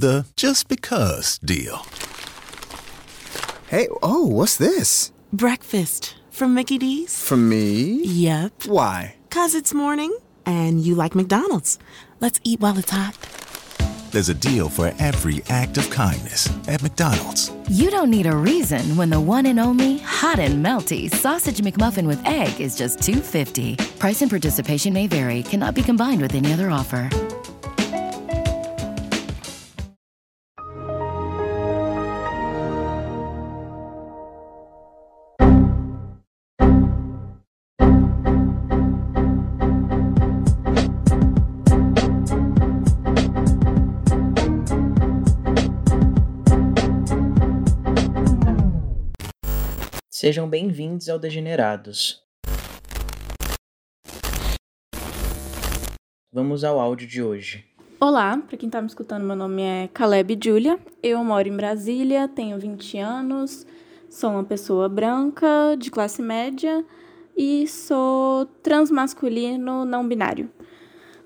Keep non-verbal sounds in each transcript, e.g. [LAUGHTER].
The just because deal. Hey, oh, what's this? Breakfast from Mickey D's. From me? Yep. Why? Cause it's morning and you like McDonald's. Let's eat while it's hot. There's a deal for every act of kindness at McDonald's. You don't need a reason when the one and only hot and melty sausage McMuffin with egg is just 2.50. Price and participation may vary. Cannot be combined with any other offer. Sejam bem-vindos ao Degenerados. Vamos ao áudio de hoje. Olá, para quem está me escutando, meu nome é Caleb Julia. Eu moro em Brasília, tenho 20 anos, sou uma pessoa branca, de classe média e sou transmasculino não binário.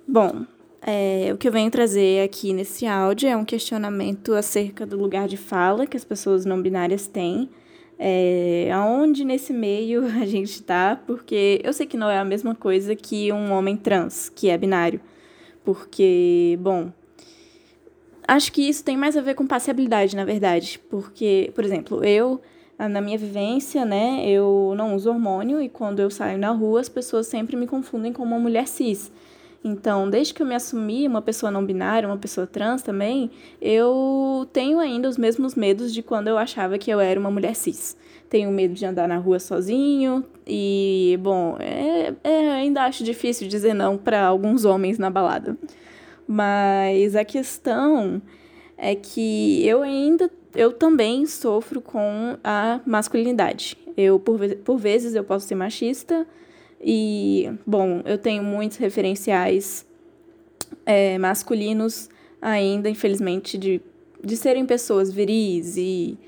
Bom, é, o que eu venho trazer aqui nesse áudio é um questionamento acerca do lugar de fala que as pessoas não binárias têm é, aonde nesse meio [LAUGHS] a gente está, porque eu sei que não é a mesma coisa que um homem trans, que é binário. Porque, bom, acho que isso tem mais a ver com passibilidade, na verdade. Porque, por exemplo, eu, na minha vivência, né, eu não uso hormônio e quando eu saio na rua as pessoas sempre me confundem com uma mulher cis. Então, desde que eu me assumi uma pessoa não binária, uma pessoa trans também, eu tenho ainda os mesmos medos de quando eu achava que eu era uma mulher cis. Tenho medo de andar na rua sozinho e, bom, é, é, ainda acho difícil dizer não para alguns homens na balada. Mas a questão é que eu ainda, eu também sofro com a masculinidade. Eu, por, por vezes, eu posso ser machista, e, bom, eu tenho muitos referenciais é, masculinos ainda, infelizmente, de, de serem pessoas viris e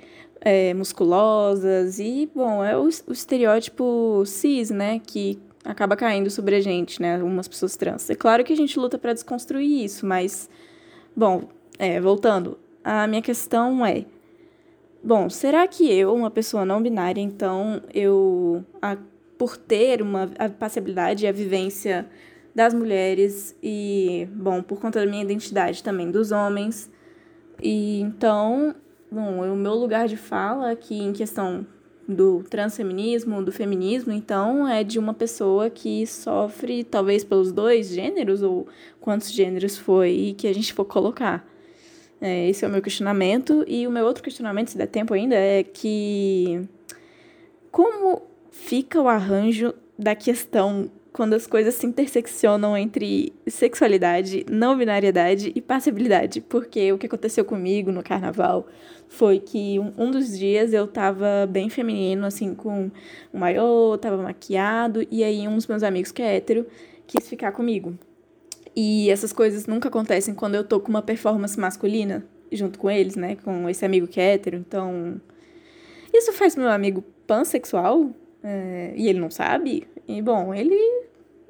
é, musculosas. E, bom, é o, o estereótipo cis, né, que acaba caindo sobre a gente, né, algumas pessoas trans. É claro que a gente luta para desconstruir isso, mas, bom, é, voltando, a minha questão é. Bom, será que eu, uma pessoa não binária, então eu por ter uma a passibilidade e a vivência das mulheres e, bom, por conta da minha identidade também dos homens. E então, bom, o meu lugar de fala aqui em questão do transfeminismo, do feminismo, então é de uma pessoa que sofre talvez pelos dois gêneros ou quantos gêneros foi que a gente for colocar. É, esse é o meu questionamento e o meu outro questionamento, se der tempo ainda, é que como fica o arranjo da questão quando as coisas se interseccionam entre sexualidade, não binariedade e passibilidade. Porque o que aconteceu comigo no carnaval foi que um, um dos dias eu tava bem feminino, assim, com um maiô, tava maquiado, e aí um dos meus amigos que é hétero quis ficar comigo. E essas coisas nunca acontecem quando eu tô com uma performance masculina junto com eles, né? Com esse amigo que é hétero. Então, isso faz meu amigo pansexual é, e ele não sabe. E, bom, ele,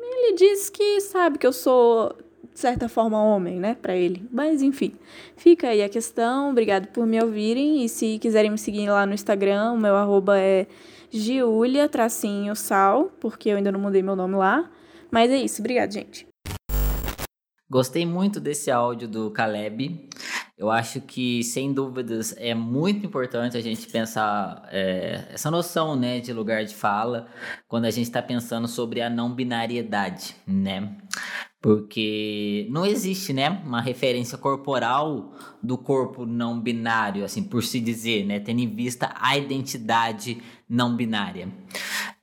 ele diz que sabe que eu sou, de certa forma, homem, né, para ele. Mas, enfim, fica aí a questão. Obrigado por me ouvirem. E se quiserem me seguir lá no Instagram, o meu arroba é Giulia, tracinho sal, porque eu ainda não mudei meu nome lá. Mas é isso. Obrigado, gente. Gostei muito desse áudio do Caleb. Eu acho que, sem dúvidas, é muito importante a gente pensar é, essa noção né, de lugar de fala quando a gente está pensando sobre a não binariedade, né? Porque não existe, né, uma referência corporal do corpo não binário, assim, por se dizer, né, tendo em vista a identidade não binária.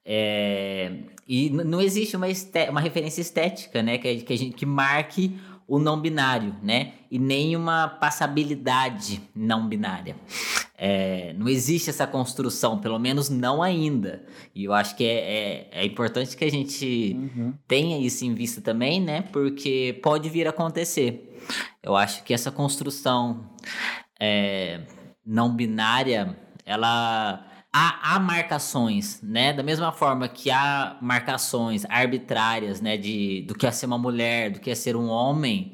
É, e não existe uma, uma referência estética, né, que, que, a gente, que marque o não binário, né? E nem uma passabilidade não binária. É, não existe essa construção, pelo menos não ainda. E eu acho que é, é, é importante que a gente uhum. tenha isso em vista também, né? Porque pode vir a acontecer. Eu acho que essa construção é, não binária, ela há, há, marcações, né? Da mesma forma que há marcações arbitrárias, né? De, do que é ser uma mulher, do que é ser um homem,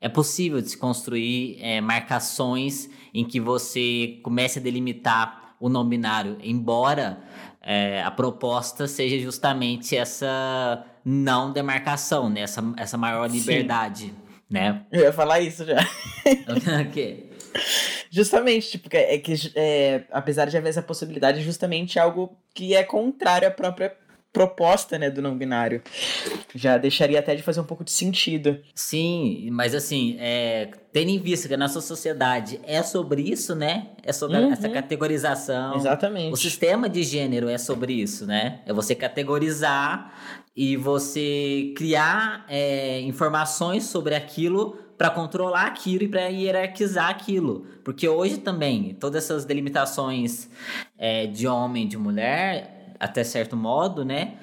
é possível de se construir é, marcações em que você comece a delimitar o não binário, embora é, a proposta seja justamente essa não demarcação, né? essa, essa maior liberdade. Sim. Né? Eu ia falar isso já. [LAUGHS] o quê? Justamente, tipo, é que é, apesar de haver essa possibilidade, é justamente algo que é contrário à própria proposta, né, do não binário. Já deixaria até de fazer um pouco de sentido. Sim, mas assim, é, tendo em vista que a nossa sociedade é sobre isso, né? É sobre uhum. essa categorização. Exatamente. O sistema de gênero é sobre isso, né? É você categorizar e você criar é, informações sobre aquilo para controlar aquilo e para hierarquizar aquilo. Porque hoje também, todas essas delimitações é, de homem de mulher, até certo modo, né?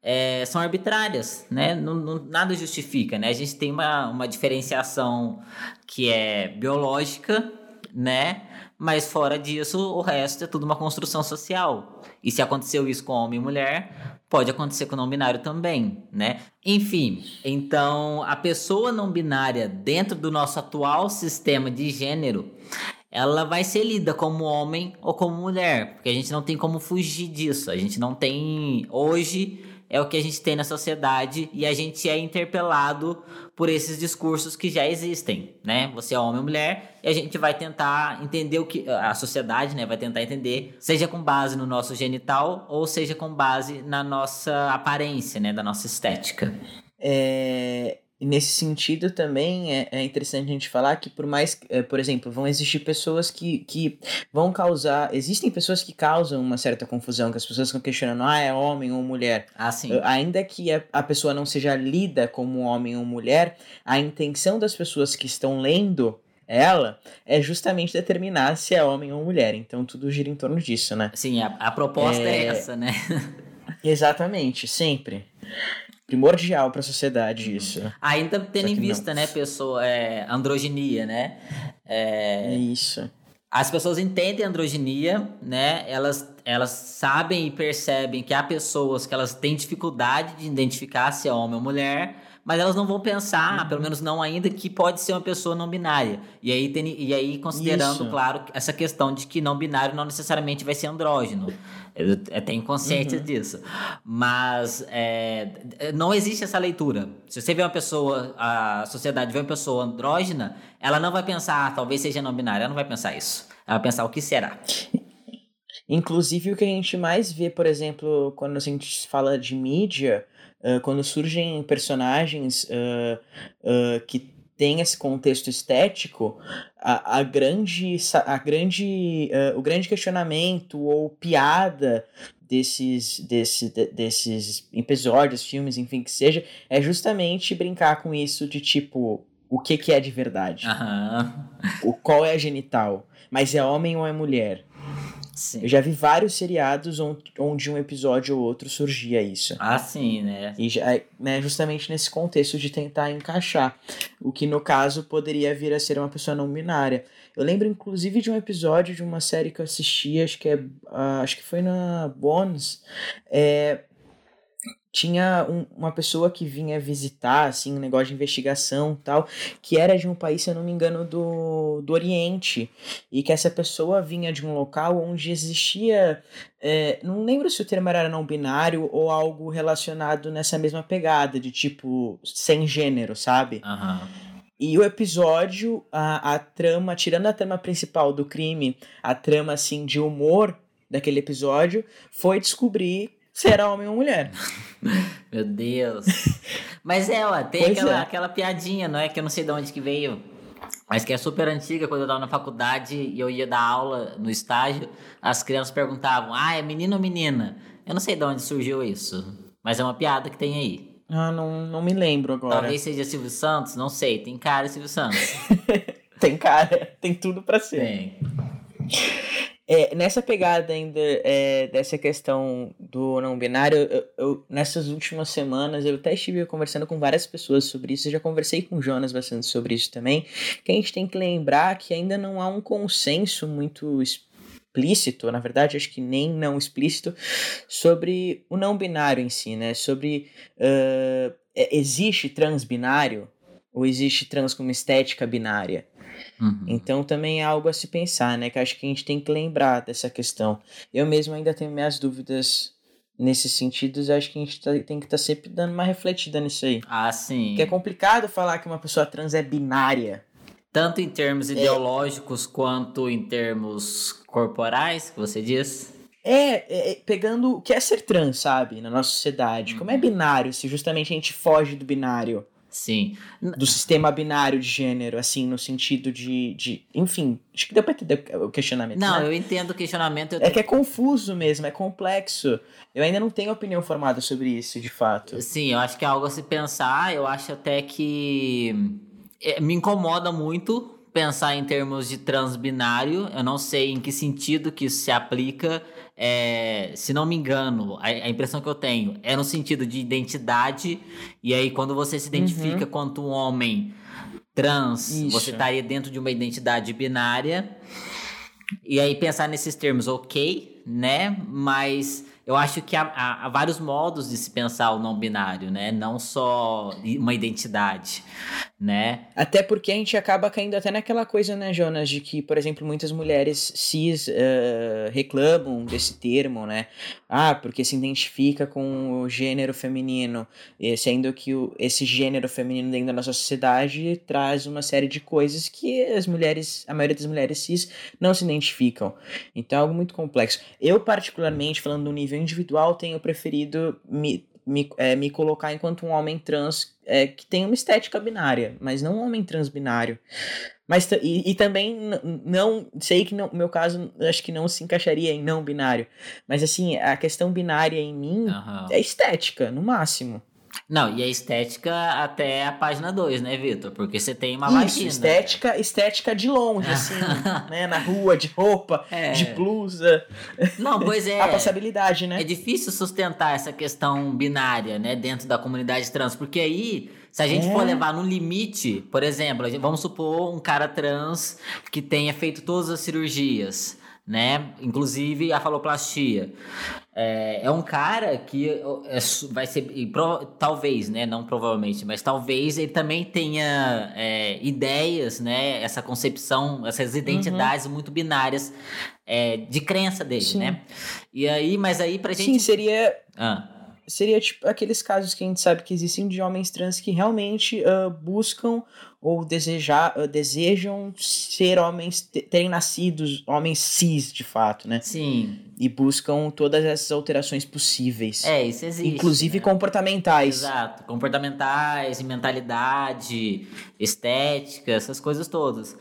É, são arbitrárias, né? Não, não, nada justifica, né? A gente tem uma, uma diferenciação que é biológica, né? Mas fora disso, o resto é tudo uma construção social. E se aconteceu isso com homem e mulher, pode acontecer com o não binário também, né? Enfim, então a pessoa não binária dentro do nosso atual sistema de gênero, ela vai ser lida como homem ou como mulher, porque a gente não tem como fugir disso. A gente não tem hoje é o que a gente tem na sociedade e a gente é interpelado por esses discursos que já existem, né? Você é homem ou mulher e a gente vai tentar entender o que a sociedade, né, vai tentar entender, seja com base no nosso genital ou seja com base na nossa aparência, né, da nossa estética. É, e nesse sentido também é, é, interessante a gente falar que por mais, é, por exemplo, vão existir pessoas que, que vão causar, existem pessoas que causam uma certa confusão, que as pessoas ficam questionando, ah, é homem ou mulher. Ah, sim. Ainda que a, a pessoa não seja lida como homem ou mulher, a intenção das pessoas que estão lendo ela é justamente determinar se é homem ou mulher. Então tudo gira em torno disso, né? Sim, a, a proposta é, é essa, né? Exatamente, sempre primordial para a sociedade uhum. isso. Ainda tendo em vista, não. né, pessoa, é, androginia, né? É, é isso. As pessoas entendem androginia, né? Elas, elas sabem e percebem que há pessoas que elas têm dificuldade de identificar se é homem ou mulher, mas elas não vão pensar, uhum. pelo menos não ainda, que pode ser uma pessoa não binária. E aí, tem, e aí considerando, Isso. claro, essa questão de que não binário não necessariamente vai ser andrógeno. Eu, eu tenho consciência uhum. disso. Mas é, não existe essa leitura. Se você vê uma pessoa, a sociedade vê uma pessoa andrógena, ela não vai pensar, ah, talvez seja não binária. Ela não vai pensar isso. Ela vai pensar o que será. Inclusive, o que a gente mais vê, por exemplo, quando a gente fala de mídia, uh, quando surgem personagens uh, uh, que têm esse contexto estético, a, a grande, a grande, o grande questionamento ou piada desses, desse, de, desses episódios, filmes, enfim, que seja, é justamente brincar com isso de tipo, o que, que é de verdade? Uhum. O, qual é a genital? Mas é homem ou é mulher? Sim. Eu já vi vários seriados onde um episódio ou outro surgia isso. Ah, sim, né? E já, né, justamente nesse contexto de tentar encaixar. O que no caso poderia vir a ser uma pessoa não binária. Eu lembro inclusive de um episódio de uma série que eu assisti, acho que é. Uh, acho que foi na Bones. É, tinha um, uma pessoa que vinha visitar, assim, um negócio de investigação tal, que era de um país, se eu não me engano, do, do Oriente. E que essa pessoa vinha de um local onde existia. É, não lembro se o termo era não binário ou algo relacionado nessa mesma pegada, de tipo, sem gênero, sabe? Aham. Uhum. E o episódio, a, a trama, tirando a trama principal do crime, a trama assim de humor daquele episódio, foi descobrir se era homem ou mulher. [LAUGHS] Meu Deus. Mas é, ó, tem aquela, é. aquela piadinha, não é? Que eu não sei de onde que veio. Mas que é super antiga, quando eu tava na faculdade e eu ia dar aula no estágio, as crianças perguntavam, ah, é menino ou menina? Eu não sei de onde surgiu isso, mas é uma piada que tem aí. Ah, não, não me lembro agora. Talvez seja Silvio Santos, não sei, tem cara Silvio Santos. [LAUGHS] tem cara, tem tudo para ser. Tem. É, nessa pegada ainda é, dessa questão do não binário, eu, eu, nessas últimas semanas eu até estive conversando com várias pessoas sobre isso, eu já conversei com o Jonas bastante sobre isso também, que a gente tem que lembrar que ainda não há um consenso muito explícito, na verdade acho que nem não explícito, sobre o não binário em si, né? Sobre uh, existe transbinário, Ou existe trans como estética binária? Uhum. Então também é algo a se pensar, né? Que acho que a gente tem que lembrar dessa questão. Eu mesmo ainda tenho minhas dúvidas nesses sentidos. Acho que a gente tá- tem que estar sempre dando uma refletida nisso aí. Ah, sim. Porque é complicado falar que uma pessoa trans é binária. Tanto em termos ideológicos quanto em termos corporais, que você diz? É, é, é, pegando o que é ser trans, sabe? Na nossa sociedade. Como é binário, se justamente a gente foge do binário. Sim. do sistema binário de gênero, assim, no sentido de. de enfim, acho que deu pra entender o questionamento. Não, né? eu entendo o questionamento. É que é confuso mesmo, é complexo. Eu ainda não tenho opinião formada sobre isso, de fato. Sim, eu acho que é algo a se pensar. Eu acho até que é, me incomoda muito pensar em termos de transbinário. Eu não sei em que sentido que isso se aplica. É, se não me engano, a, a impressão que eu tenho é no sentido de identidade. E aí, quando você se identifica quanto um homem trans, Isso. você estaria dentro de uma identidade binária. E aí pensar nesses termos, ok, né? Mas eu acho que há, há- há vários modos de se pensar o não binário, né? Não só uma identidade, né? Até porque a gente acaba caindo até naquela coisa, né, Jonas, de que, por exemplo, muitas mulheres cis eh, reclamam desse termo, né? Ah, porque se identifica com o gênero feminino, eh, sendo que o- esse gênero feminino dentro da nossa sociedade traz uma série de coisas que as mulheres, a maioria das mulheres cis, não se identificam. Então é algo muito complexo. Eu, particularmente, falando do nível individual, tenho preferido me, me, eh, me colocar enquanto um homem trans é, que tem uma estética binária, mas não um homem transbinário. Mas ta- e, e também não sei que no meu caso acho que não se encaixaria em não binário, mas assim a questão binária em mim Aham. é estética no máximo. Não, e a estética até a página 2, né, Vitor? Porque você tem uma Isso, vagina. estética, estética de longe assim, [LAUGHS] né, na rua de roupa, É. de blusa, Não, pois [LAUGHS] é. a passabilidade, né? É difícil sustentar essa questão binária, né, dentro da comunidade trans, porque aí, se a gente É. for levar no limite, por exemplo, vamos supor um cara trans que tenha feito todas as cirurgias, né, inclusive a faloplastia. É, é um cara que é vai ser, pro- talvez, né, não provavelmente, mas talvez ele também tenha é, ideias, né, essa concepção, essas identidades muito binárias é, de crença dele, Sim. né? E aí, mas aí pra gente. Sim, seria Ah, seria tipo aqueles casos que a gente sabe que existem de homens trans que realmente ah, buscam ou desejar, ah, desejam ser homens, te- terem nascidos homens cis de fato, né? sim. E buscam todas essas alterações possíveis, É, isso existe. inclusive né? comportamentais. Exato. Comportamentais, mentalidade, estética, essas coisas todas.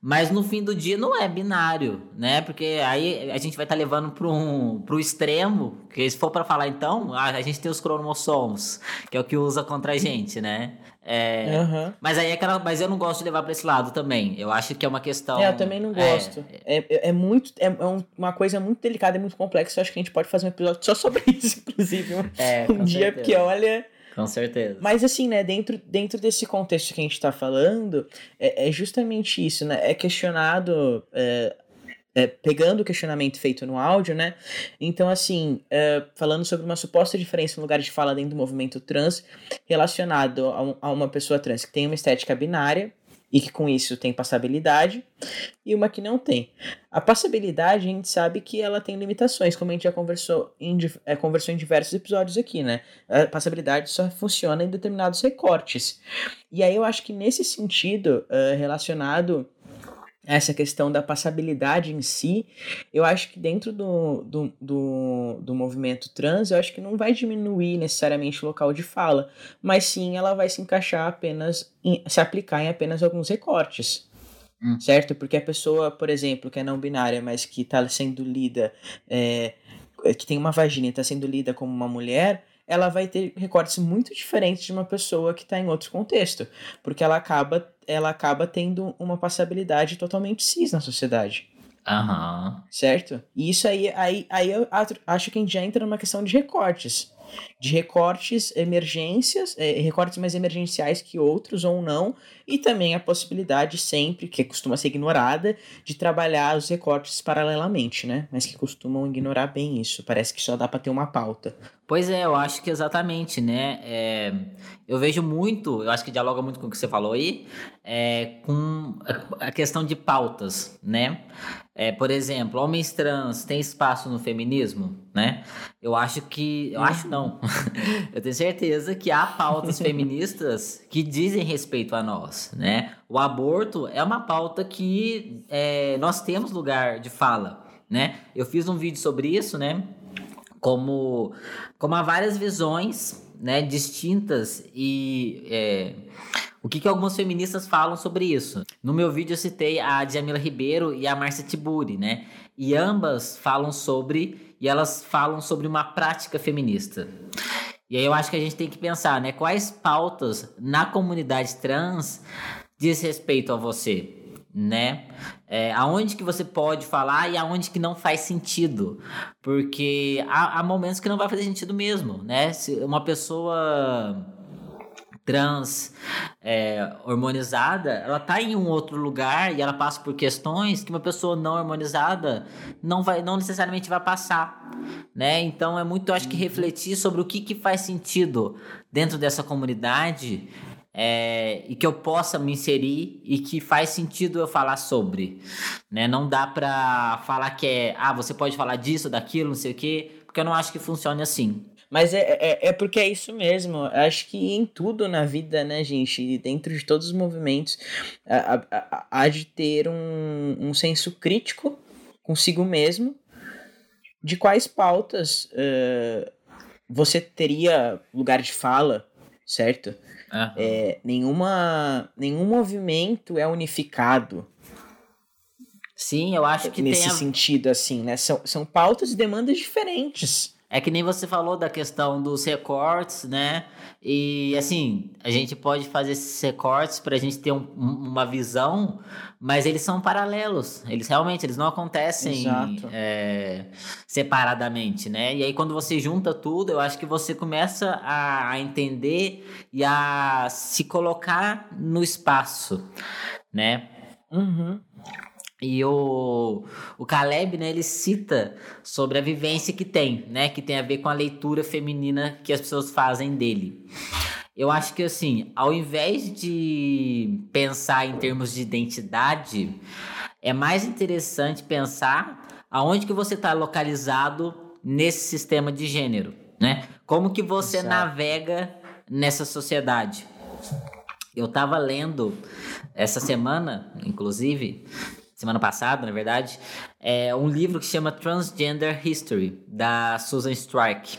Mas no fim do dia não é binário, né? Porque aí a gente vai estar levando para um, pro extremo, que se for para falar então, a, a gente tem os cromossomos, que é o que usa contra a gente, né? É, Aham. Mas aí é aquela, mas eu não gosto de levar para esse lado também. Eu acho que é uma questão. É, eu também não é, gosto. É, é, é muito. É, é um- uma coisa muito delicada e muito complexa. Eu acho que a gente pode fazer um episódio só sobre [LAUGHS] isso, inclusive. Um, É, um dia, certeza. porque olha. Com certeza. Mas assim, né, dentro, dentro desse contexto que a gente tá falando, é, é justamente isso, né? É questionado. é, é, pegando o questionamento feito no áudio, né? Então, assim, é, falando sobre uma suposta diferença no lugar de fala dentro do movimento trans, relacionado a, um- a uma pessoa trans que tem uma estética binária e que com isso tem passabilidade, e uma que não tem. A passabilidade, a gente sabe que ela tem limitações, como a gente já conversou em, é, conversou em diversos episódios aqui, né? A passabilidade só funciona em determinados recortes. E aí eu acho que nesse sentido, eh, relacionado essa questão da passabilidade em si, eu acho que dentro do, do, do, do movimento trans, eu acho que não vai diminuir necessariamente o local de fala, mas sim ela vai se encaixar apenas, em, se aplicar em apenas alguns recortes. Hum. Certo? Porque a pessoa, por exemplo, que é não binária, mas que está sendo lida, é, que tem uma vagina e está sendo lida como uma mulher, ela vai ter recortes muito diferentes de uma pessoa que está em outro contexto, porque ela acaba, ela acaba tendo uma passabilidade totalmente cis na sociedade, Aham. certo? E isso aí, aí, aí eu acho que a gente já entra numa questão de recortes. De recortes emergências, é, recortes mais emergenciais que outros ou não, e também a possibilidade sempre, que costuma ser ignorada, de trabalhar os recortes paralelamente, né? Mas que costumam ignorar bem isso. Parece que só dá para ter uma pauta. Pois é, eu acho que exatamente, né? É, eu vejo muito, eu acho que dialoga muito com o que você falou aí, é, com a questão de pautas, né? É, por exemplo, homens trans têm espaço no feminismo, né? Eu acho que. Eu acho não. [LAUGHS] eu tenho certeza que há pautas [LAUGHS] feministas que dizem respeito a nós, né? O aborto é uma pauta que é, nós temos lugar de fala, né? Eu fiz um vídeo sobre isso, né? como, como há várias visões né, distintas e é, o que, que algumas feministas falam sobre isso. No meu vídeo eu citei a Djamila Ribeiro e a Marcia Tiburi, né? E ambas falam sobre, e elas falam sobre uma prática feminista. E aí eu acho que a gente tem que pensar, né? Quais pautas na comunidade trans diz respeito a você? né? É, aonde que você pode falar e aonde que não faz sentido. Porque há, há momentos que não vai fazer sentido mesmo, né? Se uma pessoa trans é, hormonizada, ela tá em um outro lugar e ela passa por questões que uma pessoa não hormonizada não vai, não necessariamente vai passar, né? Então é muito, acho que refletir sobre o que, que faz sentido dentro dessa comunidade é, e que eu possa me inserir e que faz sentido eu falar sobre. Né? Não dá pra falar que é, ah, você pode falar disso, daquilo, não sei o quê, porque eu não acho que funcione assim. Mas é, é, é porque é isso mesmo. Acho que em tudo na vida, né, gente, dentro de todos os movimentos, há de ter um, um senso crítico consigo mesmo de quais pautas uh, você teria lugar de fala, certo? Uhum. É, nenhuma, nenhum movimento é unificado. Sim, eu acho que nesse tem a... sentido assim, né? São, são pautas e demandas diferentes. É que nem você falou da questão dos recortes, né? E assim, a gente pode fazer esses recortes para a gente ter um, uma visão, mas eles são paralelos. Eles realmente eles não acontecem é, separadamente, né? E aí quando você junta tudo, eu acho que você começa a, a entender e a se colocar no espaço, né? Uhum. E o, o Caleb, né, ele cita sobre a vivência que tem, né, que tem a ver com a leitura feminina que as pessoas fazem dele. Eu acho que, assim, ao invés de pensar em termos de identidade, é mais interessante pensar aonde que você está localizado nesse sistema de gênero, né? Como que você Exato. navega nessa sociedade. Eu estava lendo essa semana, inclusive, semana passada, na verdade, é um livro que chama Transgender History, da Susan Strike.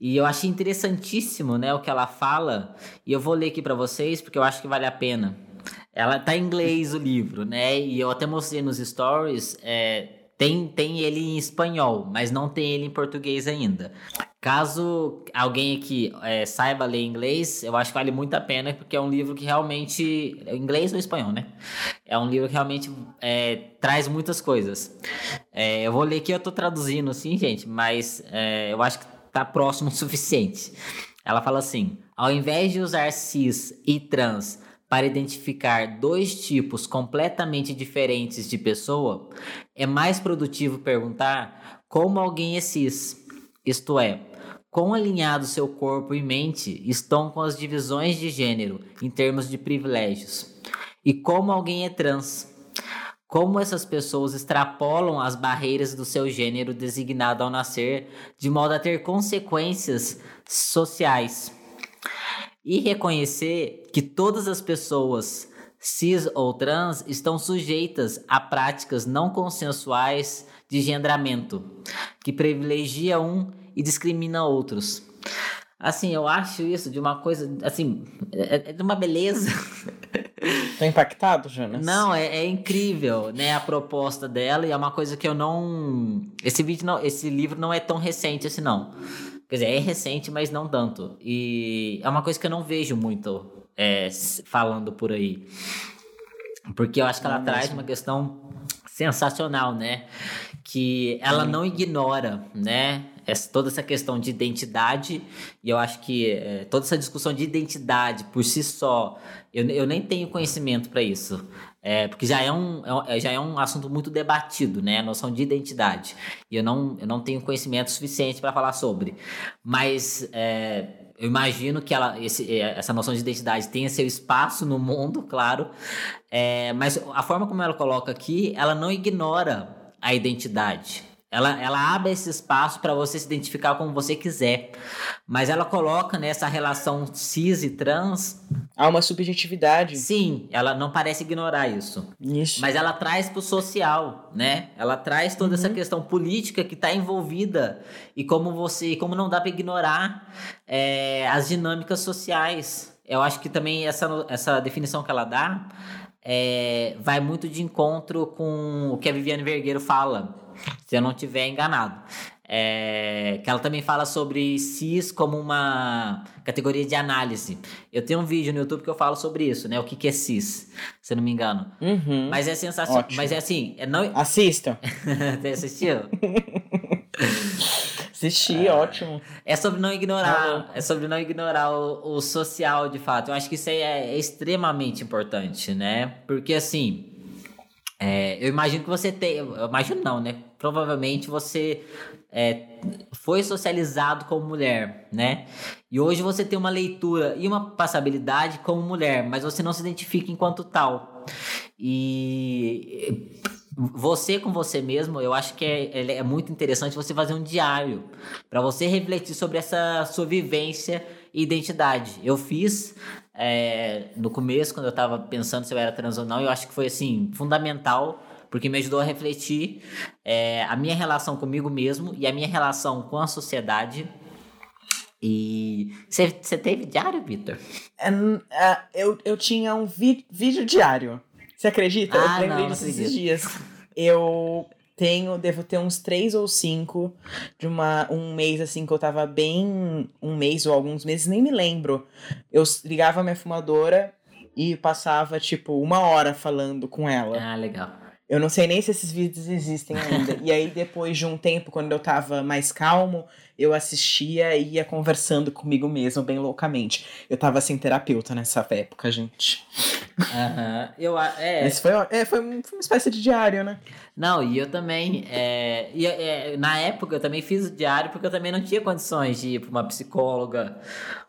E eu achei interessantíssimo, né, o que ela fala, e eu vou ler aqui para vocês porque eu acho que vale a pena. Ela tá em inglês o livro, né? E eu até mostrei nos stories, é, tem, tem ele em espanhol, mas não tem ele em português ainda. Caso alguém aqui é, saiba ler inglês, eu acho que vale muito a pena, porque é um livro que realmente. É inglês ou espanhol, né? É um livro que realmente é, traz muitas coisas. É, eu vou ler aqui, eu tô traduzindo assim, gente, mas é, eu acho que tá próximo o suficiente. Ela fala assim: ao invés de usar cis e trans para identificar dois tipos completamente diferentes de pessoa, é mais produtivo perguntar como alguém é cis, isto é, quão alinhado seu corpo e mente estão com as divisões de gênero em termos de privilégios, e como alguém é trans. Como essas pessoas extrapolam as barreiras do seu gênero designado ao nascer, de modo a ter consequências sociais. E reconhecer que todas as pessoas, cis ou trans, estão sujeitas a práticas não consensuais de engendramento, que privilegia um e discrimina outros. Assim, eu acho isso de uma coisa, assim, é, é de uma beleza. [LAUGHS] Tá impactado, Jonas? Não, é, é, incrível, né, a proposta dela e é uma coisa que eu não... Esse vídeo, não, esse livro não é tão recente assim, não. Quer dizer, é recente, mas não tanto. E é uma coisa que eu não vejo muito é, falando por aí. Porque eu acho que ela não traz mesmo. uma questão sensacional, né? Que ela não ignora, né? Essa, toda essa questão de identidade, e eu acho que é, toda essa discussão de identidade por si só, eu, eu nem tenho conhecimento para isso. É, porque já é, um, é, já é um assunto muito debatido, né? A noção de identidade. E eu não, eu não tenho conhecimento suficiente para falar sobre. Mas é, eu imagino que ela, esse, é, essa noção de identidade tenha seu espaço no mundo, [LAUGHS] claro. É, mas a forma como ela coloca aqui, ela não ignora a identidade. Ela, ela abre esse espaço para você se identificar como você quiser. Mas ela coloca nessa relação cis e trans. Há uma subjetividade. Sim, ela não parece ignorar isso. Isso. Mas ela traz para o social, né? Ela traz toda uhum. essa questão política que está envolvida e como você, como não dá para ignorar é, as dinâmicas sociais. Eu acho que também essa, essa definição que ela dá é, vai muito de encontro com o que a Viviane Vergueiro fala se eu não tiver enganado. É, que ela também fala sobre cis como uma categoria de análise. Eu tenho um vídeo no YouTube que eu falo sobre isso, né? O que, que é cis, se eu não me engano. Uhum. Mas é sensacional. Mas é assim. É não... Assistam. [LAUGHS] Você assistiu? [LAUGHS] Assisti, é, ótimo. É sobre não ignorar, ah, é sobre não ignorar o, o, social de fato. Eu acho que isso aí é, é extremamente importante, né? Porque assim, é, eu imagino que você tem. Eu imagino não, né? Provavelmente você é, foi socializado como mulher, né? E hoje você tem uma leitura e uma passabilidade como mulher, mas você não se identifica enquanto tal. E você com você mesmo, eu acho que é, é muito interessante você fazer um diário para você refletir sobre essa sua vivência e identidade. Eu fiz é, no começo, quando eu tava pensando se eu era trans ou não, eu acho que foi assim, fundamental, porque me ajudou a refletir é, a minha relação comigo mesmo e a minha relação com a sociedade. E você teve diário, Vitor? Um, uh, eu, eu tinha um vi vídeo diário. Você acredita? Ah, eu lembrei disso esses dias. Eu tenho, devo ter uns três ou cinco de uma, um mês assim que eu tava bem. Um mês ou alguns meses, nem me lembro. Eu ligava a minha fumadora e passava, tipo, uma hora falando com ela. Ah, legal. Eu não sei nem se esses vídeos existem ainda. [LAUGHS] e aí, depois de um tempo, quando eu tava mais calmo, eu assistia e ia conversando comigo mesmo, bem loucamente. Eu tava sem terapeuta nessa época, gente. Aham. Uhum. Eu, é... Mas foi, é, foi, uma espécie de diário, né? Não, e eu também. É, e, é, na época eu também fiz o diário porque eu também não tinha condições de ir para uma psicóloga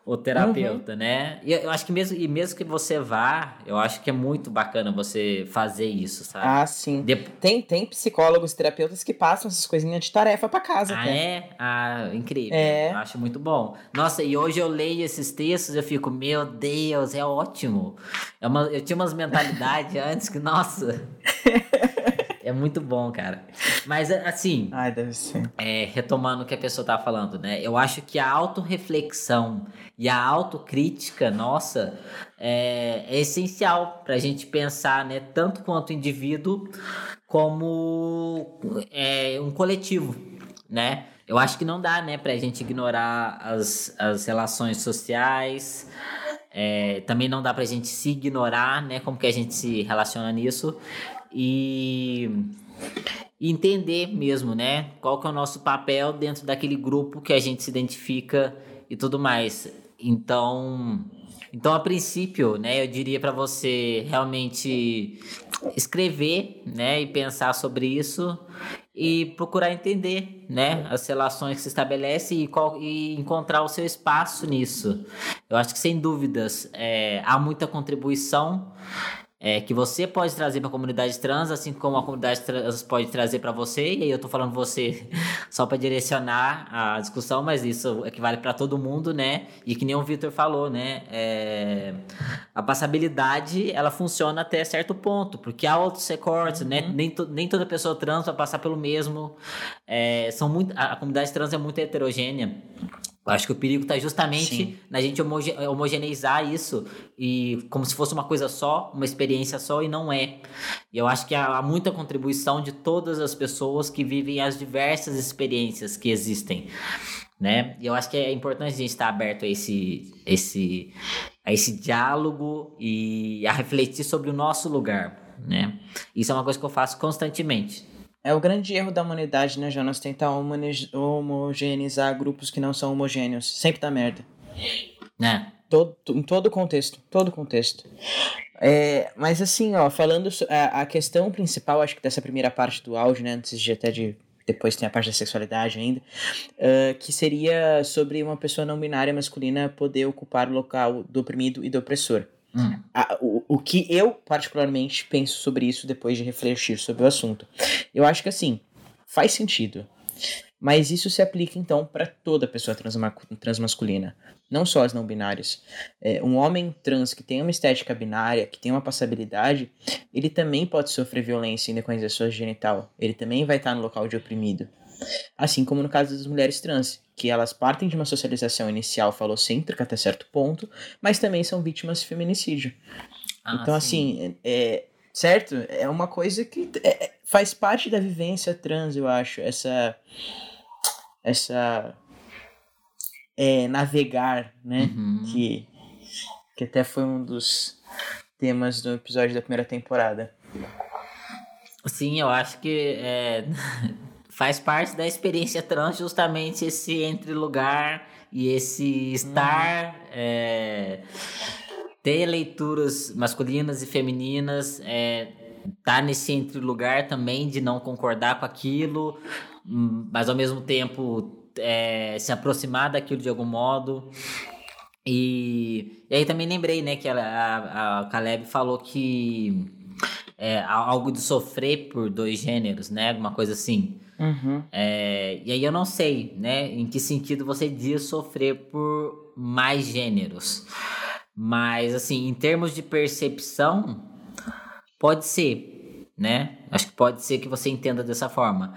ou terapeuta, uhum. né? E eu acho que mesmo, e mesmo que você vá, eu acho que é muito bacana você fazer isso, sabe? Ah, sim. De... Tem, tem psicólogos, terapeutas que passam essas coisinhas de tarefa para casa. Ah, até. é? Ah, incrível. É. Eu acho muito bom. Nossa, e hoje eu leio esses textos e eu fico, meu Deus, é ótimo. É uma, eu tinha umas mentalidades [LAUGHS] antes que, nossa. É muito bom, cara. Mas, assim. Ai, deve ser. É, retomando o que a pessoa tá falando, né? Eu acho que a autorreflexão e a autocrítica nossa é, é essencial pra gente pensar, né? Tanto quanto indivíduo, como é, um coletivo, né? Eu acho que não dá, né, pra gente ignorar as, as relações sociais. É, também não dá pra gente se ignorar, né? Como que a gente se relaciona nisso e entender mesmo, né? Qual que é o nosso papel dentro daquele grupo que a gente se identifica e tudo mais. Então, então a princípio, né, eu diria para você realmente escrever, né, e pensar sobre isso e procurar entender, né, as relações que se estabelecem e, qual, e encontrar o seu espaço nisso. Eu acho que sem dúvidas é, há muita contribuição é, que você pode trazer para a comunidade trans, assim como a comunidade trans pode trazer para você. E aí eu estou falando você [LAUGHS] só para direcionar a discussão, mas isso equivale para todo mundo, né? E que nem o Victor falou, né? É, a passabilidade ela funciona até certo ponto, porque há outros recortes, né? uhum. né? Nem, to, nem toda pessoa trans vai passar pelo mesmo. É, são muito, a, a comunidade trans é muito heterogênea. Eu acho que o perigo está justamente Sim. na gente homoge homogeneizar isso e como se fosse uma coisa só, uma experiência só e não é. E eu acho que há, há muita contribuição de todas as pessoas que vivem as diversas experiências que existem, né? E eu acho que é importante a gente estar aberto a esse, esse, a esse diálogo e a refletir sobre o nosso lugar, né? Isso é uma coisa que eu faço constantemente. É o grande erro da humanidade, né, Jonas? Tentar homogeneizar grupos que não são homogêneos. Sempre dá merda. Né? Todo, em todo contexto. Todo contexto. É, mas assim, ó, falando a, a questão principal, acho que dessa primeira parte do áudio, né, antes de até de depois tem a parte da sexualidade ainda, uh, que seria sobre uma pessoa não binária masculina poder ocupar o local do oprimido e do opressor. Hum. A, o, o que eu, particularmente, penso sobre isso depois de refletir sobre o assunto. Eu acho que assim, faz sentido. Mas isso se aplica então para toda pessoa transmasculina, não só as não binárias. É, um homem trans que tem uma estética binária, que tem uma passabilidade, ele também pode sofrer violência em decorrência da sua genital. Ele também vai estar no local de oprimido. Assim como no caso das mulheres trans, que elas partem de uma socialização inicial falocêntrica até certo ponto, mas também são vítimas de feminicídio. Ah, então, sim. assim, é, certo? É uma coisa que é, faz parte da vivência trans, eu acho, essa essa é, navegar, né? Uhum. Que, que até foi um dos temas do episódio da primeira temporada. Sim, eu acho que é, [LAUGHS] faz parte da experiência trans justamente esse entre lugar e esse estar. Uhum. É, ter leituras masculinas e femininas, é, tá nesse entre lugar também de não concordar com aquilo, Hum, mas ao mesmo tempo é, se aproximar daquilo de algum modo. E, e aí também lembrei, né, que a, a, a Caleb falou que é algo de sofrer por dois gêneros, né, alguma coisa assim. Uhum. É, e aí eu não sei, né, em que sentido você diz sofrer por mais gêneros. Mas, assim, em termos de percepção, pode ser, né? Acho que pode ser que você entenda dessa forma.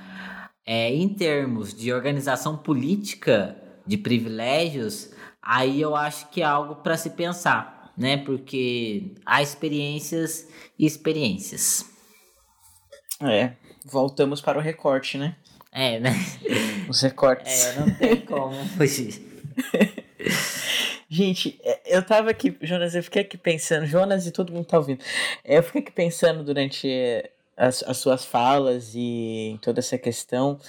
É, em termos de organização política, de privilégios, aí eu acho que é algo para se pensar, né? Porque há experiências e experiências. É, voltamos para o recorte, né? É, né? Os recortes. É, não tem como [LAUGHS] fugir. Gente, é, eu tava aqui, Jonas, eu fiquei aqui pensando, Jonas e todo mundo tá ouvindo. É, eu fiquei aqui pensando durante as, as suas falas e toda essa questão.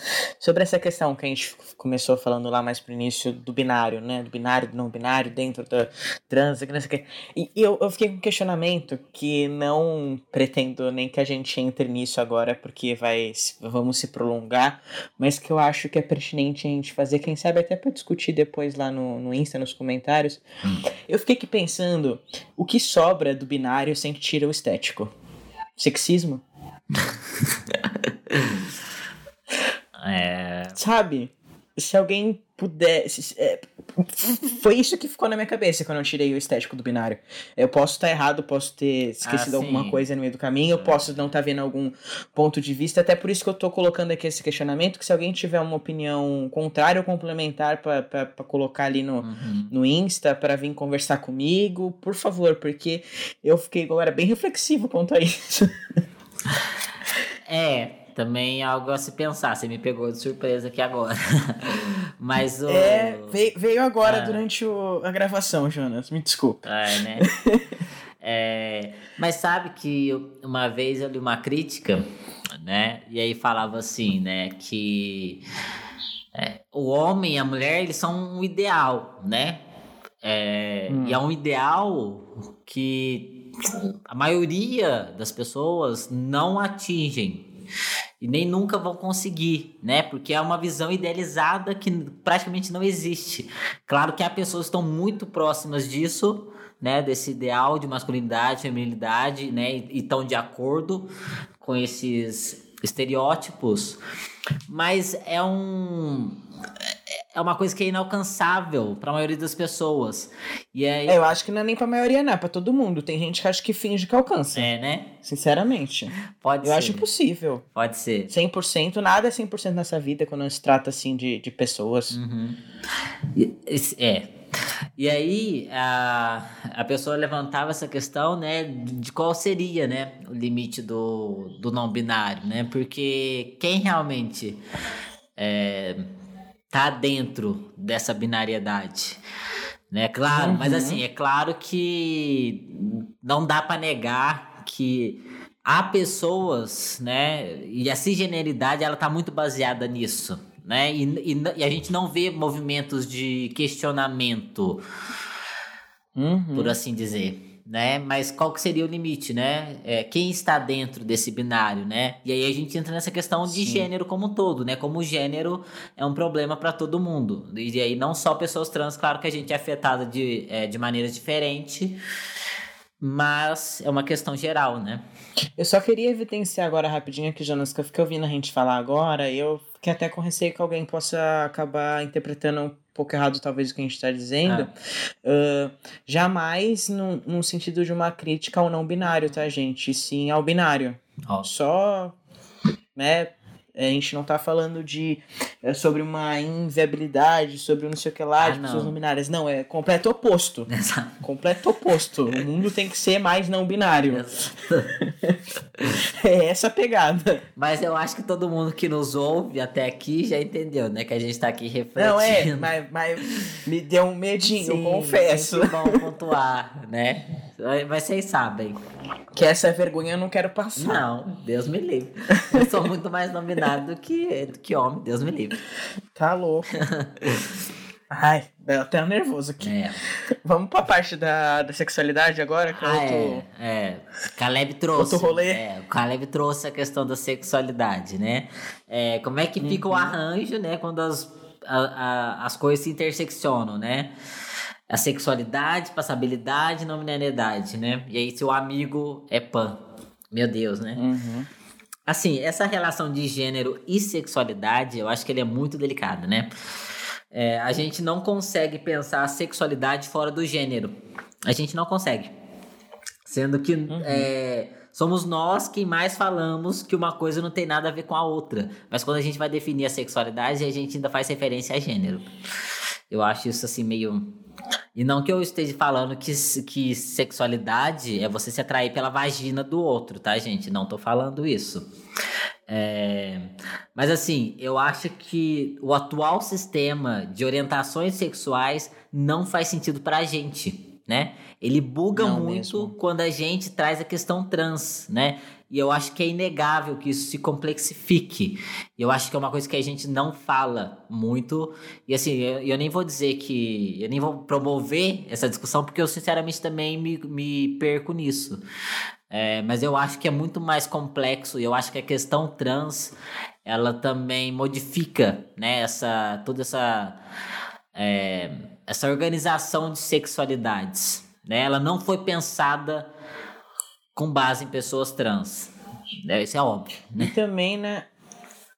Sobre essa questão que a gente começou falando lá mais pro início do binário, né? Do binário, do não binário, dentro da trans, que não sei o que. E eu, eu fiquei com um questionamento que não pretendo nem que a gente entre nisso agora, porque vai vamos se prolongar, mas que eu acho que é pertinente a gente fazer, quem sabe até para discutir depois lá no, no Insta, nos comentários. Hum. Eu fiquei aqui pensando o que sobra do binário sem que tira o estético. Sexismo? [LAUGHS] é... Sabe? Se alguém pudesse. É, foi isso que ficou na minha cabeça quando eu tirei o estético do binário. Eu posso estar errado, posso ter esquecido ah, alguma coisa no meio do caminho, eu posso não estar vendo algum ponto de vista, até por isso que eu tô colocando aqui esse questionamento, que se alguém tiver uma opinião contrária ou complementar para colocar ali no, uhum. no Insta, para vir conversar comigo, por favor, porque eu fiquei agora bem reflexivo quanto a isso. [LAUGHS] É, também é algo a se pensar. Você me pegou de surpresa aqui agora. [LAUGHS] Mas o. É, veio, veio agora ah. durante o, a gravação, Jonas. Me desculpa. É, né? [LAUGHS] é, mas sabe que uma vez eu li uma crítica, né? E aí falava assim, né? Que é, o homem e a mulher, eles são um ideal, né? É, hum. E é um ideal que a maioria das pessoas não atingem e nem nunca vão conseguir, né? Porque é uma visão idealizada que praticamente não existe. Claro que há pessoas que estão muito próximas disso, né? Desse ideal de masculinidade, feminilidade, né? E estão de acordo com esses estereótipos, mas é um é uma coisa que é inalcançável para a maioria das pessoas. E aí... É, eu acho que não é nem para a maioria, não, é para todo mundo. Tem gente que acha que finge que alcança. É, né? Sinceramente. Pode eu ser. acho impossível. Pode ser. 100%, nada é 100% nessa vida quando se trata assim de, de pessoas. Uhum. É. E aí a, a pessoa levantava essa questão, né, de qual seria, né, o limite do, do não binário, né? Porque quem realmente é, tá dentro dessa binariedade. Né? Claro, uhum. mas assim, é claro que não dá para negar que há pessoas, né? E a cisgeneridade ela tá muito baseada nisso, né? E, e, e a gente não vê movimentos de questionamento, Uhum. por assim dizer. Né? Mas qual que seria o limite, né? É, quem está dentro desse binário, né? E aí a gente entra nessa questão de Sim. gênero como um todo, né? Como o gênero é um problema para todo mundo. E aí não só pessoas trans, claro que a gente é afetada de, é, de maneira diferente, mas é uma questão geral, né? Eu só queria evidenciar agora rapidinho aqui, Jonas, que eu fiquei ouvindo a gente falar agora, e eu fiquei até com receio que alguém possa acabar interpretando pouco errado, talvez, o que a gente está dizendo. Ah, jamais num, num sentido de uma crítica ao não binário, tá, gente? E sim ao binário. Ó, Só, né? A gente não tá falando de é, sobre uma inviabilidade, sobre um não sei o que lá, Ah, de pessoas não. binárias. Não, é completo oposto. [LAUGHS] Exato. Completo oposto. O mundo tem que ser mais não binário. [LAUGHS] É essa a pegada. Mas eu acho que todo mundo que nos ouve até aqui já entendeu, né? Que a gente tá aqui refletindo. Não, é, mas, mas me deu um medinho, eu Sim, confesso. É bom pontuar, né? Mas vocês sabem. Que essa vergonha eu não quero passar. Não, Deus me livre. [LAUGHS] Eu sou muito mais nominado do que, do que homem, Deus me livre. Tá louco. [LAUGHS] Ai, eu até nervoso aqui. É. Vamos pra parte da, da sexualidade agora, que é Ah, outro... é, é. Caleb trouxe. Outro rolê. É, o Caleb trouxe a questão da sexualidade, né? É, como é que fica o arranjo, né? Quando as, a- a- as coisas se interseccionam, né? A sexualidade, passabilidade, nominalidade, né? E aí, se o amigo é pan. Meu Deus, né? Uhum. Assim, essa relação de gênero e sexualidade, eu acho que ele é muito delicada, né? É, a gente não consegue pensar a sexualidade fora do gênero. A gente não consegue. Sendo que é, somos nós quem mais falamos que uma coisa não tem nada a ver com a outra. Mas quando a gente vai definir a sexualidade, a gente ainda faz referência a gênero. Eu acho isso assim meio. E não que eu esteja falando que, que sexualidade é você se atrair pela vagina do outro, tá, gente? Não tô falando isso. É, Mas assim, eu acho que o atual sistema de orientações sexuais não faz sentido pra gente, né? Ele buga Não muito mesmo. quando a gente traz a questão trans, né? E eu acho que é inegável que isso se complexifique. E eu acho que é uma coisa que a gente não fala muito. E assim, eu, eu nem vou dizer que. Eu nem vou promover essa discussão, porque eu sinceramente também me, me perco nisso. É, mas eu acho que é muito mais complexo e eu acho que a questão trans ela também modifica né, essa, toda essa, é, essa organização de sexualidades. Né? Ela não foi pensada com base em pessoas trans. Né? Isso é óbvio. E também, né,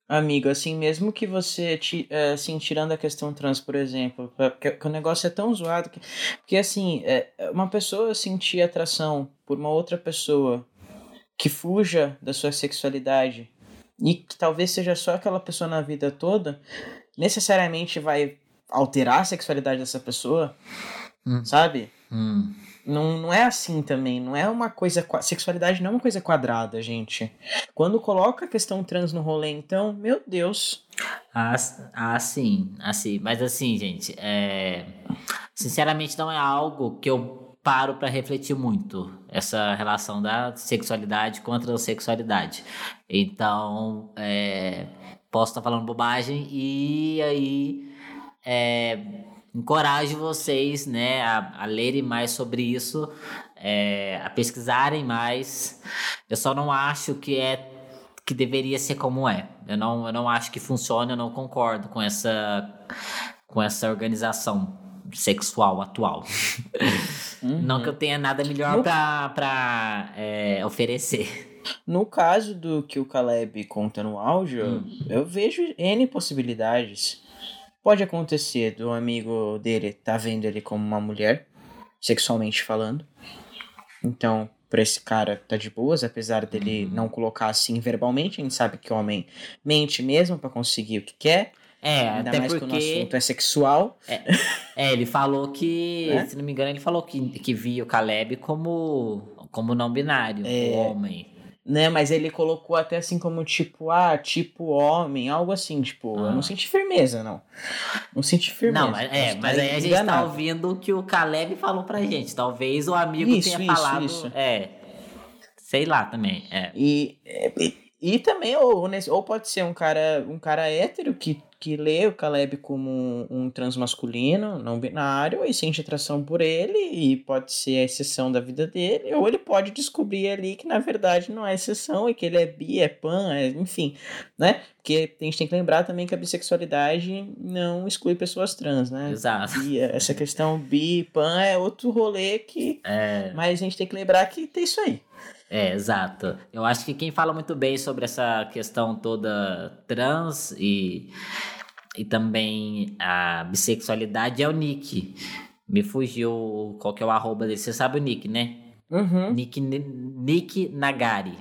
amigo, assim, mesmo que você, ti- é, assim, tirando a questão trans, por exemplo, porque, que o negócio é tão zoado que, porque, assim, é, uma pessoa sentir atração por uma outra pessoa que fuja da sua sexualidade e que talvez seja só aquela pessoa na vida toda, necessariamente vai alterar a sexualidade dessa pessoa, Hum. sabe? Hum. Não, não é assim também, não é uma coisa. Sexualidade não é uma coisa quadrada, gente. Quando coloca a questão trans no rolê, então, meu Deus. Ah, ah, sim, assim, mas assim, gente, é... sinceramente não é algo que eu paro pra refletir muito, essa relação da sexualidade com a transexualidade. Então, é... posso estar falando bobagem e aí é... encorajo vocês, né, a, a lerem mais sobre isso, é, a pesquisarem mais. Eu só não acho que é que deveria ser como é. Eu não, eu não acho que funciona, eu não concordo com essa com essa organização sexual atual. Não que eu tenha nada melhor No- pra é, oferecer. No caso do que o Caleb conta no áudio, Hum. eu vejo N possibilidades. Pode acontecer do amigo dele tá vendo ele como uma mulher, sexualmente falando. Então, pra esse cara tá de boas, apesar dele Uhum. não colocar assim verbalmente, a gente sabe que o homem mente mesmo pra conseguir o que quer. É, Ainda até mais quando o porque assunto é sexual. é, ele falou que, [LAUGHS] É? se não me engano, ele falou que, que via o Caleb como como não binário, É. o homem. Né? Mas ele colocou até assim como tipo, ah, tipo homem, algo assim, tipo, eu Ah. não senti firmeza, não. Não senti firmeza. Não, mas, é, mas aí a gente tá enganado. ouvindo o que o Caleb falou pra gente. Talvez o amigo Isso, tenha isso, falado. isso. É. Sei lá também, é. E, e, e também, ou, ou pode ser um cara, um cara hétero que que lê o Caleb como um, um transmasculino, não binário, e sente atração por ele, e pode ser a exceção da vida dele, ou ele pode descobrir ali que na verdade não é exceção, e que ele é bi, é pan, é, enfim, né? Porque a gente tem que lembrar também que a bissexualidade não exclui pessoas trans, né? Exato. E essa questão bi, pan é outro rolê que. É... Mas a gente tem que lembrar que tem isso aí. É, exato. Eu acho que quem fala muito bem sobre essa questão toda trans e, e também a bissexualidade é o Nick. Me fugiu qual que é o arroba dele. Você sabe o Nick, né? Uhum. Nick, Nick Nagari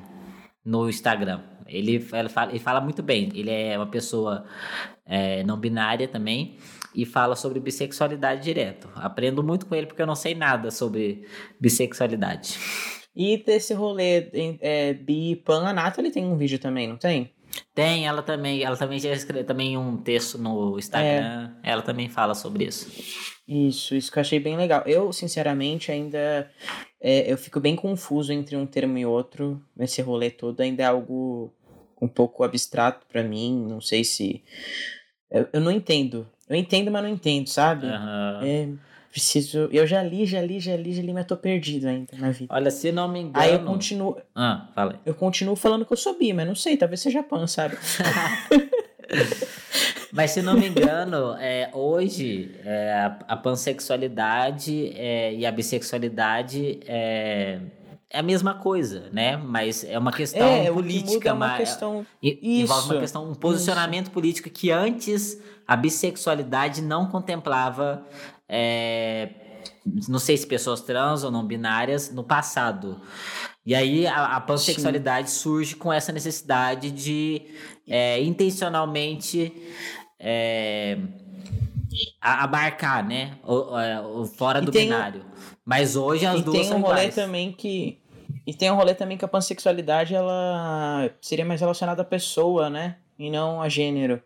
no Instagram. Ele, ele, fala, ele fala muito bem. Ele é uma pessoa é, não binária também e fala sobre bissexualidade direto. Aprendo muito com ele porque eu não sei nada sobre bissexualidade. E desse rolê é, bi pan, a Nathalie tem um vídeo também, não tem? Tem, ela também, ela também já escreveu também um texto no Instagram. É. Ela também fala sobre isso. Isso, isso que eu achei bem legal. Eu, sinceramente, ainda é, eu fico bem confuso entre um termo e outro nesse rolê todo. Ainda é algo um pouco abstrato para mim. Não sei se. Eu, eu, não entendo. Eu entendo, mas não entendo, sabe? Uhum. É Preciso. Eu já li, já li, já li, já li, mas tô perdido ainda na vida. Olha, se não me engano. Aí eu continuo. Ah, fala. Eu continuo falando que eu sou bi, mas não sei, talvez seja pan, sabe? [LAUGHS] Mas se não me engano, é, hoje é, a, pansexualidade é, e a bissexualidade é, é a mesma coisa, né? Mas é uma questão é, política, é uma questão... envolve uma questão, um posicionamento isso. político que antes a bissexualidade não contemplava é, não sei se pessoas trans ou não binárias no passado. E aí a, a pansexualidade Sim. surge com essa necessidade de é, intencionalmente é, abarcar, né? O, o fora e do binário. Mas hoje as e duas tem são um rolê iguais. também que e tem um rolê também que a pansexualidade ela seria mais relacionada à pessoa, né? E não a gênero.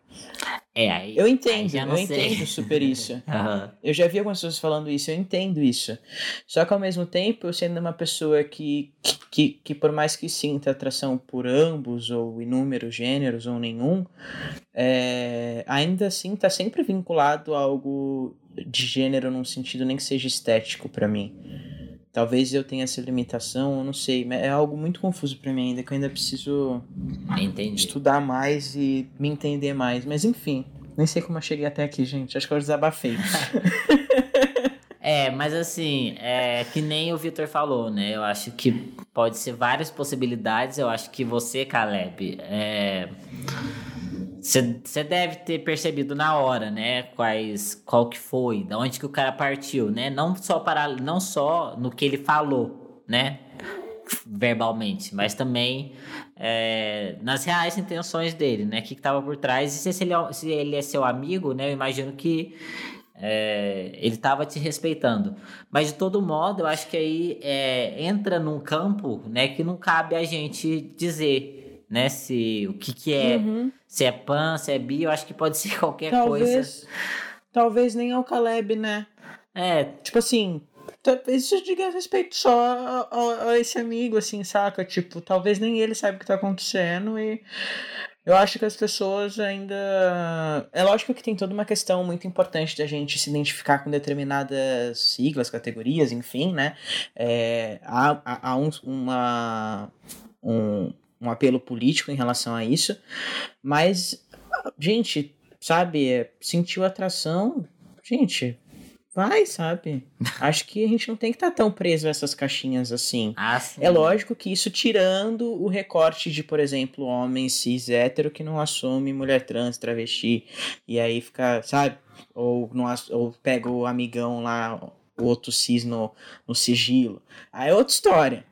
É, aí, eu entendo, aí eu sei. entendo super isso. [LAUGHS] uhum. Eu já vi algumas pessoas falando isso, eu entendo isso. Só que ao mesmo tempo, eu sendo uma pessoa que, que, que por mais que sinta atração por ambos, ou inúmeros gêneros, ou nenhum, é, ainda assim tá sempre vinculado a algo de gênero num sentido nem que seja estético para mim. Talvez eu tenha essa limitação, eu não sei. É algo muito confuso para mim ainda, que eu ainda preciso Entendi. estudar mais e me entender mais. Mas enfim, nem sei como eu cheguei até aqui, gente. Acho que eu desabafei. [LAUGHS] é, mas assim, é que nem o Victor falou, né? Eu acho que pode ser várias possibilidades. Eu acho que você, Caleb, é você deve ter percebido na hora, né? Quais, qual que foi, da onde que o cara partiu, né? Não só para, não só no que ele falou, né? Verbalmente, mas também é, nas reais intenções dele, né? O que estava por trás. E se ele, é, se ele é seu amigo, né? Eu imagino que é, ele estava te respeitando. Mas de todo modo, eu acho que aí é, entra num campo, né? Que não cabe a gente dizer né? Se o que que é, uhum. se é pan, se é bi, eu acho que pode [LAUGHS] ser qualquer talvez, coisa. Talvez nem ao Caleb, né? É. Tipo assim, talvez isso diga respeito só a, a, a, esse amigo, assim, saca? Tipo, talvez nem ele saiba o que tá acontecendo e eu acho que as pessoas ainda. É lógico que tem toda uma questão muito importante da gente se identificar com determinadas siglas, categorias, enfim, né? É, há, há, há um, uma. Um, um apelo político em relação a isso, mas, gente, sabe, sentiu atração, gente, vai, sabe? [LAUGHS] Acho que a gente não tem que estar tá tão preso a essas caixinhas assim. Ah, é lógico que isso tirando o recorte de, por exemplo, homem cis hétero que não assume mulher trans, travesti, e aí fica, sabe? Ou, não, ou pega o amigão lá, o outro cis no, no sigilo. Aí é outra história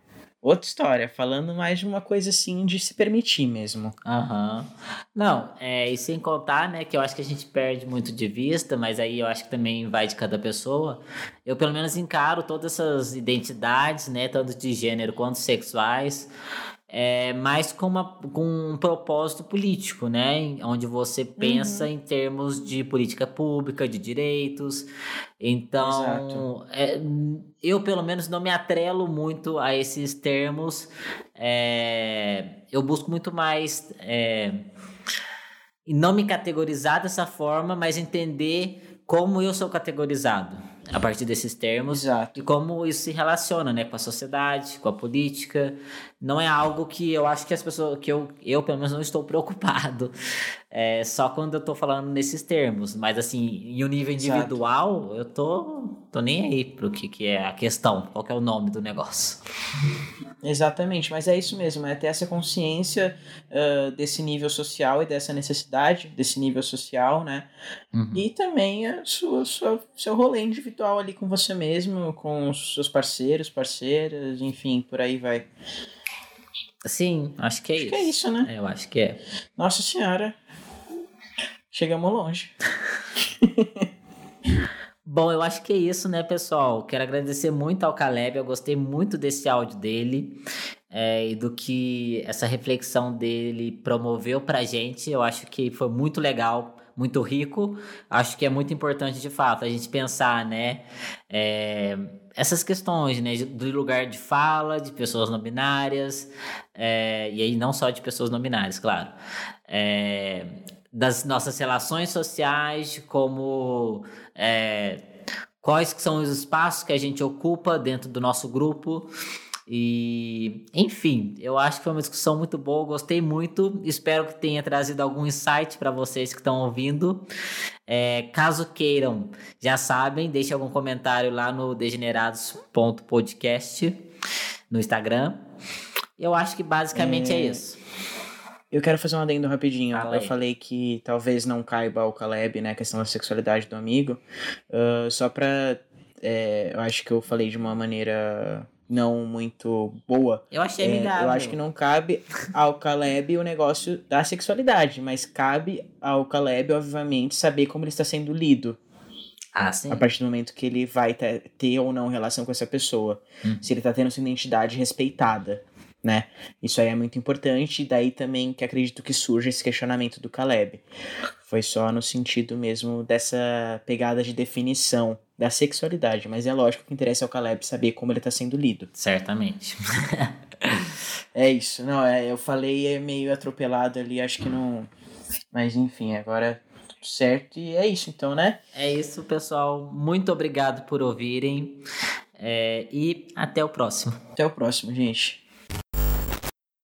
outra história, falando mais de uma coisa assim de se permitir mesmo. Aham. Uhum. Não, é, e sem contar, né, que eu acho que a gente perde muito de vista, mas aí eu acho que também vai de cada pessoa. Eu pelo menos encaro todas essas identidades, né, tanto de gênero quanto sexuais, é, mas com, uma, com um propósito político, né? Onde você pensa em termos de política pública, de direitos. Então, é, eu pelo menos não me atrelo muito a esses termos. É, eu busco muito mais. É, não me categorizar dessa forma, mas entender como eu sou categorizado a partir desses termos Exato. e como isso se relaciona, né, com a sociedade, com a política. Não é algo que eu acho que as pessoas, que eu, eu pelo menos não estou [LAUGHS] preocupado, é, só quando eu tô falando nesses termos. Mas assim, em um nível individual, Exato. eu tô, tô nem aí pro que, que é a questão, qual que é o nome do negócio. Exatamente, mas é isso mesmo, é ter essa consciência uh, desse nível social e dessa necessidade desse nível social, né? Uhum. E também a sua, sua, seu rolê individual ali com você mesmo, com os seus parceiros, parceiras, enfim, por aí vai. Sim, acho que é acho isso. Que é isso, né? É, eu acho que é. Nossa Senhora, chegamos longe. [LAUGHS] Bom, eu acho que é isso, né, pessoal? Quero agradecer muito ao Caleb, eu gostei muito desse áudio dele é, e do que essa reflexão dele promoveu pra gente. Eu acho que foi muito legal, muito rico. Acho que é muito importante, de fato, a gente pensar, né, é, essas questões, né, do lugar de fala, de pessoas não binárias, é, e aí não só de pessoas não binárias, claro. É, das nossas relações sociais, como quais são os espaços que a gente ocupa dentro do nosso grupo. E, enfim, eu acho que foi uma discussão muito boa, gostei muito. Espero que tenha trazido algum insight para vocês que estão ouvindo. É, caso queiram, já sabem, deixe algum comentário lá no degenerados.podcast no Instagram. Eu acho que basicamente é, é isso. Eu quero fazer um adendo rapidinho. Fala eu falei que talvez não caiba ao Caleb, né, a questão da sexualidade do amigo. Uh, só pra. É, eu acho que eu falei de uma maneira não muito boa. Eu achei É, amigável. eu acho que não cabe ao Caleb o negócio da sexualidade, mas cabe ao Caleb, obviamente, saber como ele está sendo lido. Ah, sim. A partir do momento que ele vai ter, ter ou não relação com essa pessoa. Hum. Se ele está tendo sua identidade respeitada, né? Isso aí é muito importante. E daí também que acredito que surge esse questionamento do Caleb. Foi só no sentido mesmo dessa pegada de definição da sexualidade. Mas é lógico que interessa ao Caleb saber como ele está sendo lido. Certamente. [LAUGHS] É isso. Não, é, eu falei é meio atropelado ali, acho que não. Mas enfim, agora tudo certo. E é isso então, né? é isso, pessoal. Muito obrigado por ouvirem. É, e até o próximo. Até o próximo, gente.